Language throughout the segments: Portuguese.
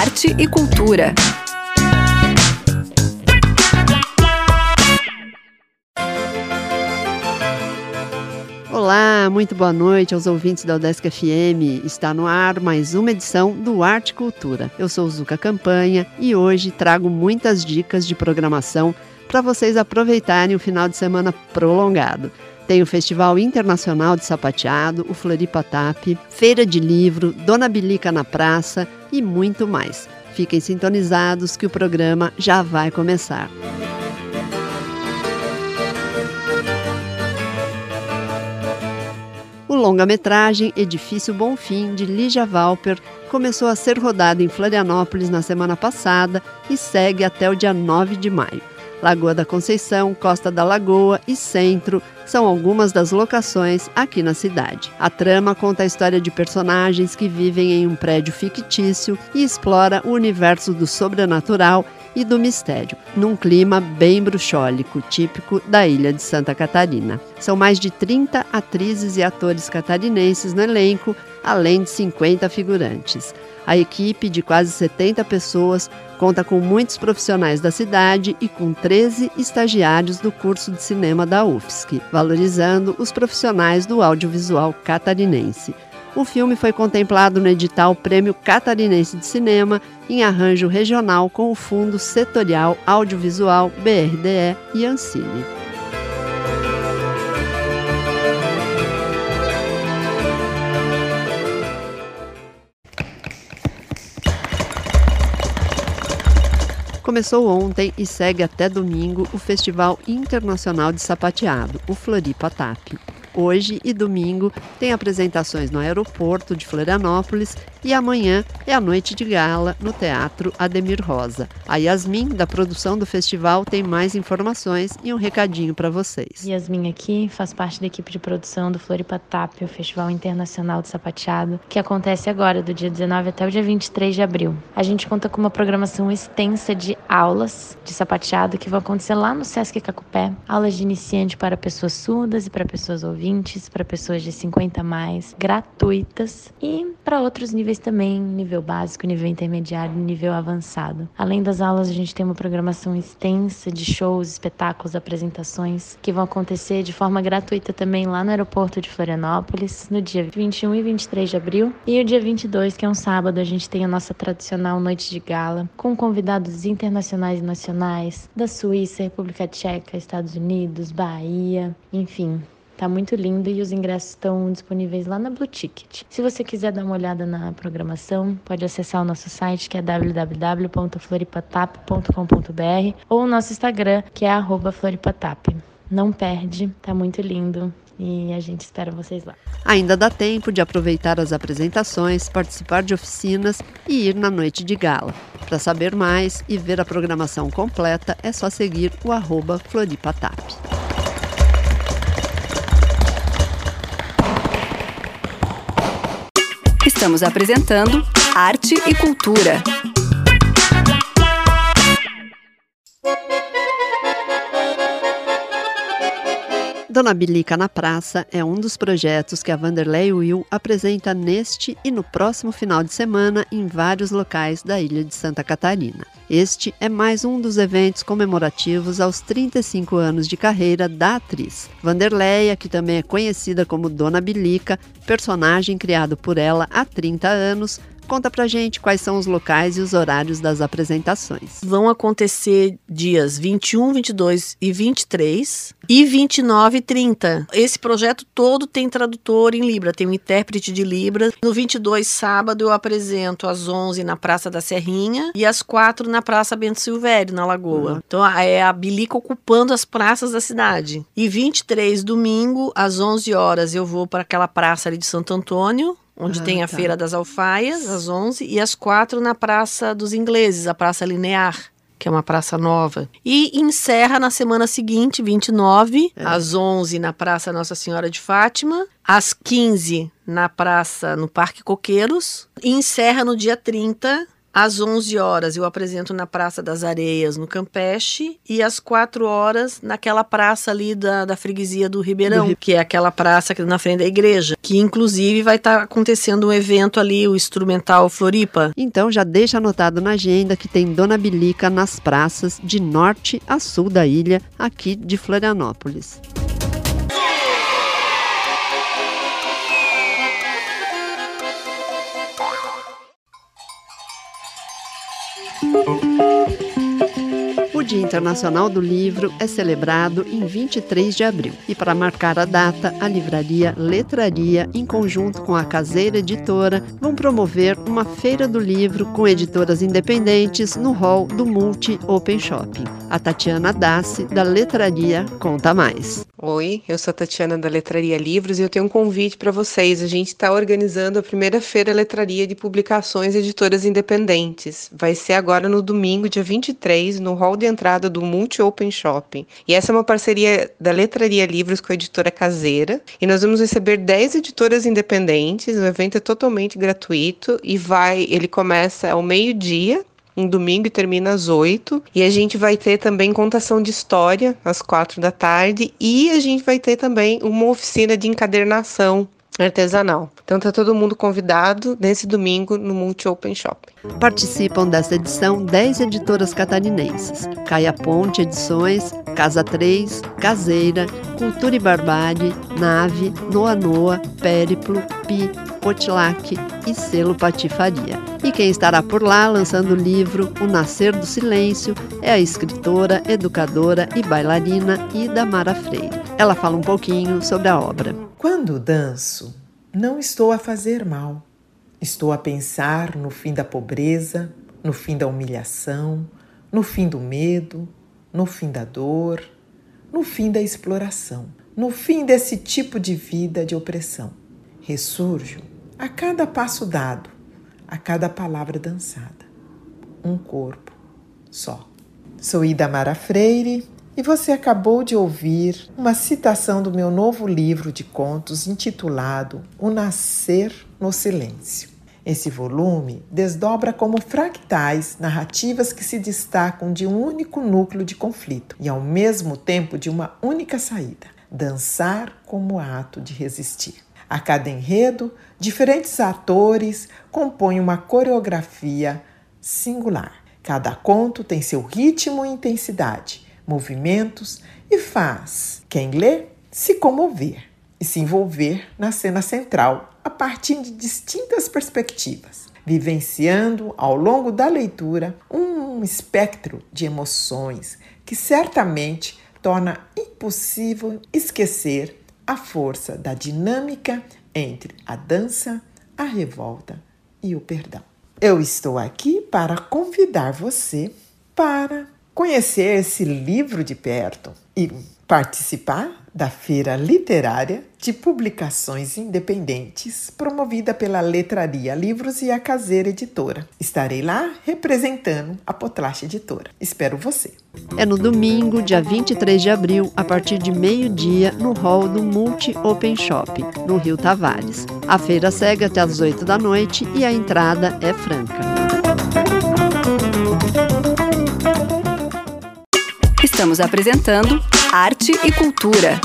arte e cultura. Olá, muito boa noite aos ouvintes da Udesc FM. Está no ar mais uma edição do Arte Cultura. Eu sou Zuka Campanha e hoje trago muitas dicas de programação para vocês aproveitarem o final de semana prolongado. Tem o Festival Internacional de Sapateado, o Floripa Tap, Feira de Livro, Dona Bilica na Praça e muito mais. Fiquem sintonizados que o programa já vai começar. O longa-metragem Edifício Bonfim, de Lígia Valper, começou a ser rodado em Florianópolis na semana passada e segue até o dia 9 de maio. Lagoa da Conceição, Costa da Lagoa e Centro são algumas das locações aqui na cidade. A trama conta a história de personagens que vivem em um prédio fictício e explora o universo do sobrenatural e do mistério, num clima bem bruxólico, típico da ilha de Santa Catarina. São mais de 30 atrizes e atores catarinenses no elenco, além de 50 figurantes. A equipe, de quase 70 pessoas, conta com muitos profissionais da cidade e com 13 estagiários do curso de cinema da UFSC, valorizando os profissionais do audiovisual catarinense. O filme foi contemplado no edital Prêmio Catarinense de Cinema em arranjo regional com o Fundo Setorial Audiovisual BRDE e Ancine. Começou ontem e segue até domingo o Festival Internacional de Sapateado, o Floripa TAP. Hoje e domingo tem apresentações no aeroporto de Florianópolis e amanhã é a noite de gala no Teatro Ademir Rosa. A Yasmin, da produção do festival, tem mais informações e um recadinho para vocês. Yasmin aqui, faz parte da equipe de produção do Floripa TAP, o Festival Internacional de Sapateado, que acontece agora, do dia 19 até o dia 23 de abril. A gente conta com uma programação extensa de aulas de sapateado que vão acontecer lá no Sesc Cacupé, aulas de iniciante para pessoas surdas e para pessoas ouvintes, para pessoas de 50 a mais, gratuitas e para outros níveis também, nível básico, nível intermediário, nível avançado. Além das aulas, a gente tem uma programação extensa de shows, espetáculos, apresentações que vão acontecer de forma gratuita também lá no aeroporto de Florianópolis, no dia 21 e 23 de abril. E o dia 22, que é um sábado, a gente tem a nossa tradicional noite de gala, com convidados internacionais e nacionais da Suíça, República Tcheca, Estados Unidos, Bahia, enfim, Tá muito lindo e os ingressos estão disponíveis lá na Blue Ticket. Se você quiser dar uma olhada na programação, pode acessar o nosso site que é www.floripatap.com.br ou o nosso Instagram que é @floripatap. Não perde, tá muito lindo e a gente espera vocês lá. Ainda dá tempo de aproveitar as apresentações, participar de oficinas e ir na noite de gala. Para saber mais e ver a programação completa, é só seguir o arroba Floripatap. Estamos apresentando Arte e Cultura. Dona Bilica na Praça é um dos projetos que a Vanderlei Will apresenta neste e no próximo final de semana em vários locais da ilha de Santa Catarina. Este é mais um dos eventos comemorativos aos 35 anos de carreira da atriz. Vanderleia, que também é conhecida como Dona Bilica, personagem criado por ela há 30 anos, Conta pra gente quais são os locais e os horários das apresentações. Vão acontecer dias 21, 22 e 23 e 29 e 30. Esse projeto todo tem tradutor em Libra, tem um intérprete de Libra. No 22, sábado, eu apresento às 11 na Praça da Serrinha e às 4 na Praça Bento Silvério, na Lagoa. Uhum. Então é a Bilica ocupando as praças da cidade. E 23, domingo, às 11 horas, eu vou para aquela praça ali de Santo Antônio, onde ah, tem a tá. Feira das Alfaias, às 11, e às 4 na Praça dos Ingleses, a Praça Linear, que é uma praça nova. E encerra na semana seguinte, 29, é. às 11 na Praça Nossa Senhora de Fátima, às 15 na praça no Parque Coqueiros, e encerra no dia 30 Às 11 horas eu apresento na Praça das Areias, no Campeche, e às 4 horas naquela praça ali da, da freguesia do Ribeirão, do que é aquela praça na frente da igreja, que inclusive vai estar tá acontecendo um evento ali, o Instrumental Floripa. Então já deixa anotado na agenda que tem Dona Bilica nas praças de norte a sul da ilha, aqui de Florianópolis. O Dia Internacional do Livro é celebrado em 23 de abril. E para marcar a data, a livraria Letraria, em conjunto com a Caseira Editora, vão promover uma feira do livro com editoras independentes no hall do Multi Open Shopping. A Tatiana Dassi, da Letraria, conta mais. Oi, eu sou a Tatiana da Letraria Livros e eu tenho um convite para vocês. A gente está organizando a primeira feira Letraria de Publicações Editoras Independentes. Vai ser agora no domingo, dia 23, no hall de entrada do Multi Open Shopping. E essa é uma parceria da Letraria Livros com a editora Caseira. E nós vamos receber 10 editoras independentes. O evento é totalmente gratuito e vai, ele começa ao meio-dia um domingo e termina às 8. E a gente vai ter também contação de história às 4 da tarde. E a gente vai ter também uma oficina de encadernação artesanal. Então tá todo mundo convidado nesse domingo no Multi Open Shop. Participam desta edição 10 editoras catarinenses: Caia Ponte Edições, Casa 3, Caseira, Cultura e Barbárie, Nave, Noa Noa, Périplo, Pi, Potlac e Selo Patifaria. E quem estará por lá lançando o livro O Nascer do Silêncio é a escritora, educadora e bailarina Ida Mara Freire. Ela fala um pouquinho sobre a obra. Quando danço, não estou a fazer mal. Estou a pensar no fim da pobreza, no fim da humilhação, no fim do medo, no fim da dor, no fim da exploração, no fim desse tipo de vida de opressão. Ressurjo a cada passo dado, a cada palavra dançada. Um corpo só. Sou Ida Mara Freire e você acabou de ouvir uma citação do meu novo livro de contos intitulado O Nascer no Silêncio. Esse volume desdobra como fractais narrativas que se destacam de um único núcleo de conflito e, ao mesmo tempo, de uma única saída: dançar como ato de resistir. A cada enredo, diferentes atores compõem uma coreografia singular. Cada conto tem seu ritmo e intensidade, movimentos e faz quem lê se comover e se envolver na cena central a partir de distintas perspectivas, vivenciando ao longo da leitura um espectro de emoções que certamente torna impossível esquecer a força da dinâmica entre a dança, a revolta e o perdão. Eu estou aqui para convidar você para conhecer esse livro de perto e participar da Feira Literária de Publicações Independentes, promovida pela Letraria Livros e a Caseira Editora. Estarei lá representando a Potlache Editora. Espero você. É no domingo, dia 23 de abril, a partir de meio-dia, no hall do Multi Open Shop, no Rio Tavares. A feira segue até às 8 da noite e a entrada é franca. Estamos apresentando Arte e Cultura.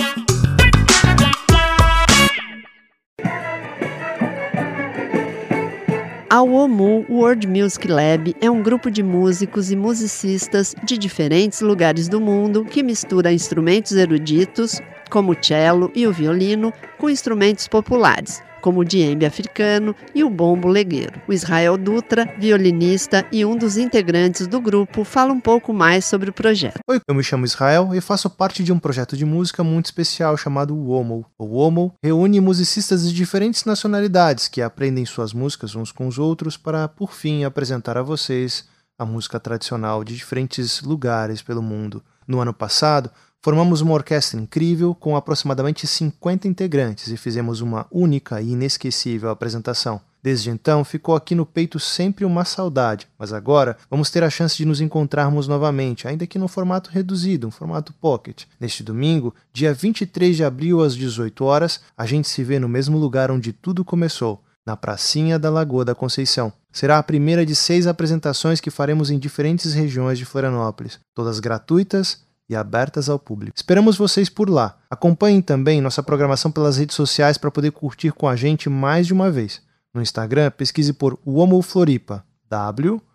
A WOMU World Music Lab é um grupo de músicos e musicistas de diferentes lugares do mundo que mistura instrumentos eruditos, como o cello e o violino, com instrumentos populares, como o diembe africano e o bombo legueiro. O Israel Dutra, violinista e um dos integrantes do grupo, fala um pouco mais sobre o projeto. Oi, eu me chamo Israel e faço parte de um projeto de música muito especial chamado WOMO. O WOMO reúne musicistas de diferentes nacionalidades que aprendem suas músicas uns com os outros para, por fim, apresentar a vocês a música tradicional de diferentes lugares pelo mundo. No ano passado, Formamos uma orquestra incrível com aproximadamente 50 integrantes e fizemos uma única e inesquecível apresentação. Desde então ficou aqui no peito sempre uma saudade, mas agora vamos ter a chance de nos encontrarmos novamente, ainda que no formato reduzido, um formato pocket. Neste domingo, dia 23 de abril às 18 horas, a gente se vê no mesmo lugar onde tudo começou, na pracinha da Lagoa da Conceição. será a primeira de seis apresentações que faremos em diferentes regiões de Florianópolis, todas gratuitas e abertas ao público. Esperamos vocês por lá. Acompanhem também nossa programação pelas redes sociais para poder curtir com a gente mais de uma vez. No Instagram, pesquise por Uomo Floripa. W-O-M-U-L.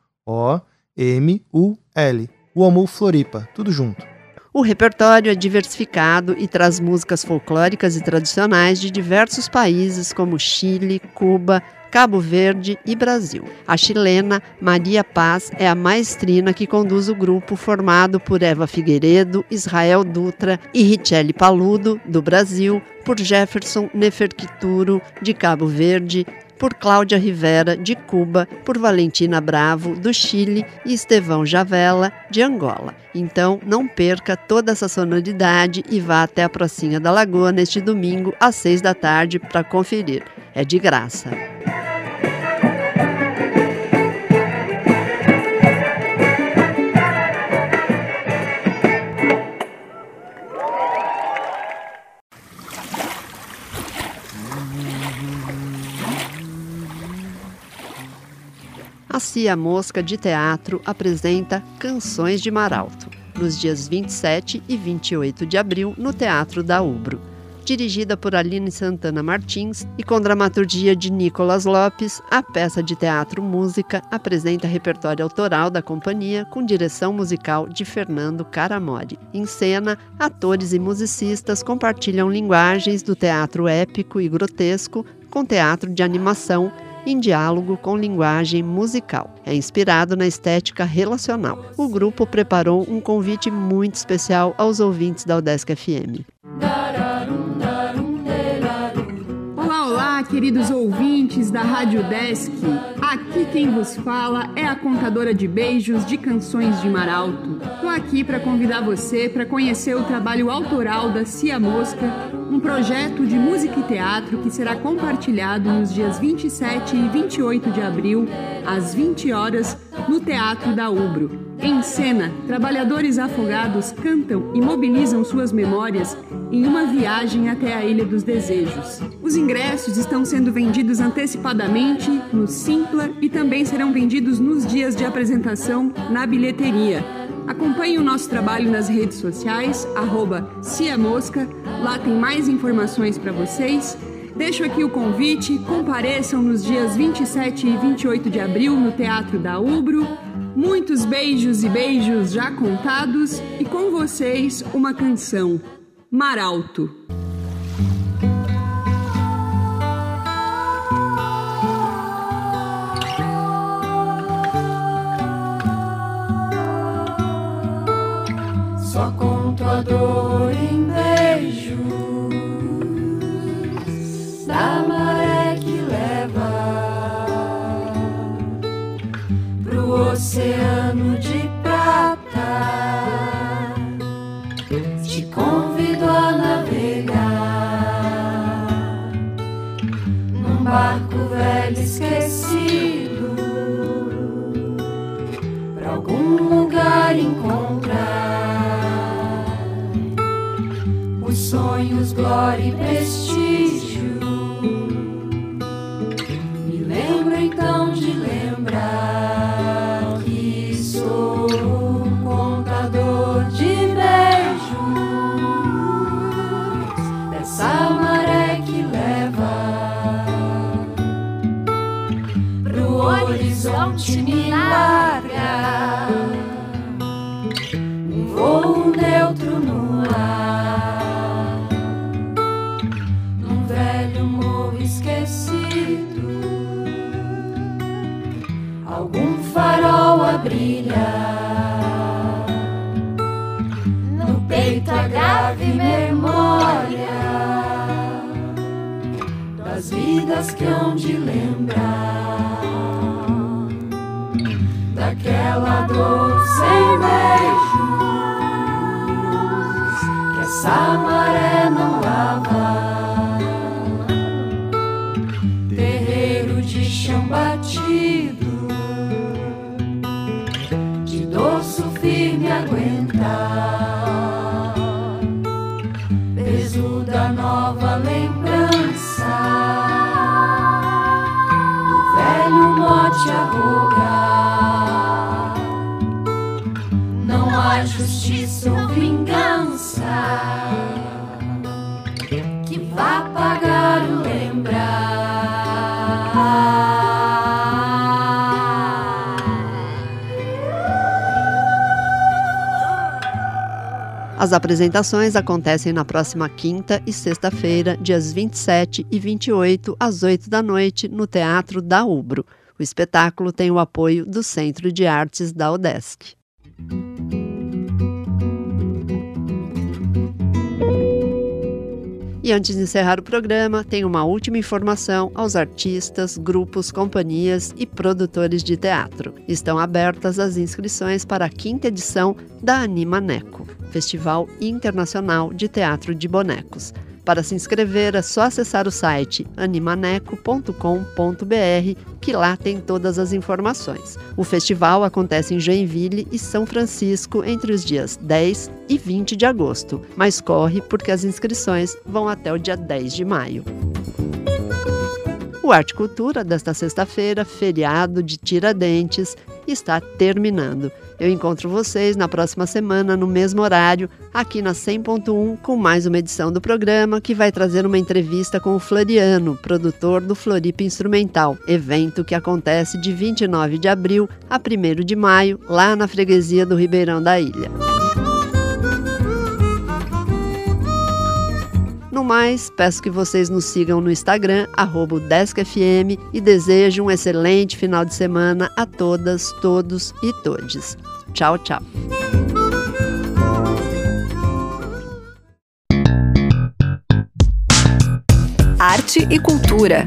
Uomo Floripa. Tudo junto. O repertório é diversificado e traz músicas folclóricas e tradicionais de diversos países como Chile, Cuba, Cabo Verde e Brasil. A chilena Maria Paz é a maestrina que conduz o grupo formado por Eva Figueiredo, Israel Dutra e Richelle Paludo, do Brasil, por Jefferson Neferquituro, de Cabo Verde, por Cláudia Rivera, de Cuba, por Valentina Bravo, do Chile e Estevão Javela, de Angola. Então, não perca toda essa sonoridade e vá até a Pracinha da Lagoa neste domingo, às seis da tarde, para conferir. É de graça. A Cia Mosca de Teatro apresenta Canções de Maralto, nos dias 27 e 28 de abril, no Teatro da Ubro. Dirigida por Aline Santana Martins e com dramaturgia de Nicolas Lopes, a peça de teatro música apresenta repertório autoral da companhia com direção musical de Fernando Caramori. Em cena, atores e musicistas compartilham linguagens do teatro épico e grotesco com teatro de animação em diálogo com linguagem musical. É inspirado na estética relacional. O grupo preparou um convite muito especial aos ouvintes da Udesc FM. Queridos ouvintes da Rádio Desk. Aqui quem vos fala é a contadora de beijos de canções de Maralto. Tô aqui para convidar você para conhecer o trabalho autoral da Cia Mosca um projeto de música e teatro que será compartilhado nos dias 27 e 28 de abril, às 20 horas, no Teatro da Ubro. Em cena, trabalhadores afogados cantam e mobilizam suas memórias em uma viagem até a Ilha dos Desejos. Os ingressos estão sendo vendidos antecipadamente no Simpla e também serão vendidos nos dias de apresentação na bilheteria. Acompanhe o nosso trabalho nas redes sociais, arroba Ciamosca, lá tem mais informações para vocês. Deixo aqui o convite, compareçam nos dias 27 e 28 de abril no Teatro da Ubro. Muitos beijos e beijos já contados e com vocês uma canção, Maralto. Te convido a navegar num barco velho esquecido pra algum lugar encontrar. sonhos, glória e prestígio. Horizonte me larga. Um voo neutro no ar. brilhar. No peito a grave memória das vidas que hão de que As apresentações acontecem na próxima quinta e sexta-feira, dias 27 e 28, às 8 da noite, no Teatro da Ubro. O espetáculo tem o apoio do Centro de Artes da UDESC. E antes de encerrar o programa, tem uma última informação aos artistas, grupos, companhias e produtores de teatro. Estão abertas as inscrições para a quinta edição da Animaneco, Festival Internacional de Teatro de Bonecos. Para se inscrever é só acessar o site animaneco.com.br, que lá tem todas as informações. O festival acontece em Joinville e São Francisco entre os dias 10 e 20 de agosto, mas corre porque as inscrições vão até o dia 10 de maio. O Arte Cultura desta sexta-feira, feriado de Tiradentes, está terminando. Eu encontro vocês na próxima semana, no mesmo horário, aqui na 100.1, com mais uma edição do programa que vai trazer uma entrevista com o Floriano, produtor do Floripa Instrumental, evento que acontece de 29 de abril a 1 de maio, lá na freguesia do Ribeirão da Ilha. No mais, peço que vocês nos sigam no Instagram, DeskFM, e desejo um excelente final de semana a todas, todos e todes. Tchau, tchau. Arte e cultura.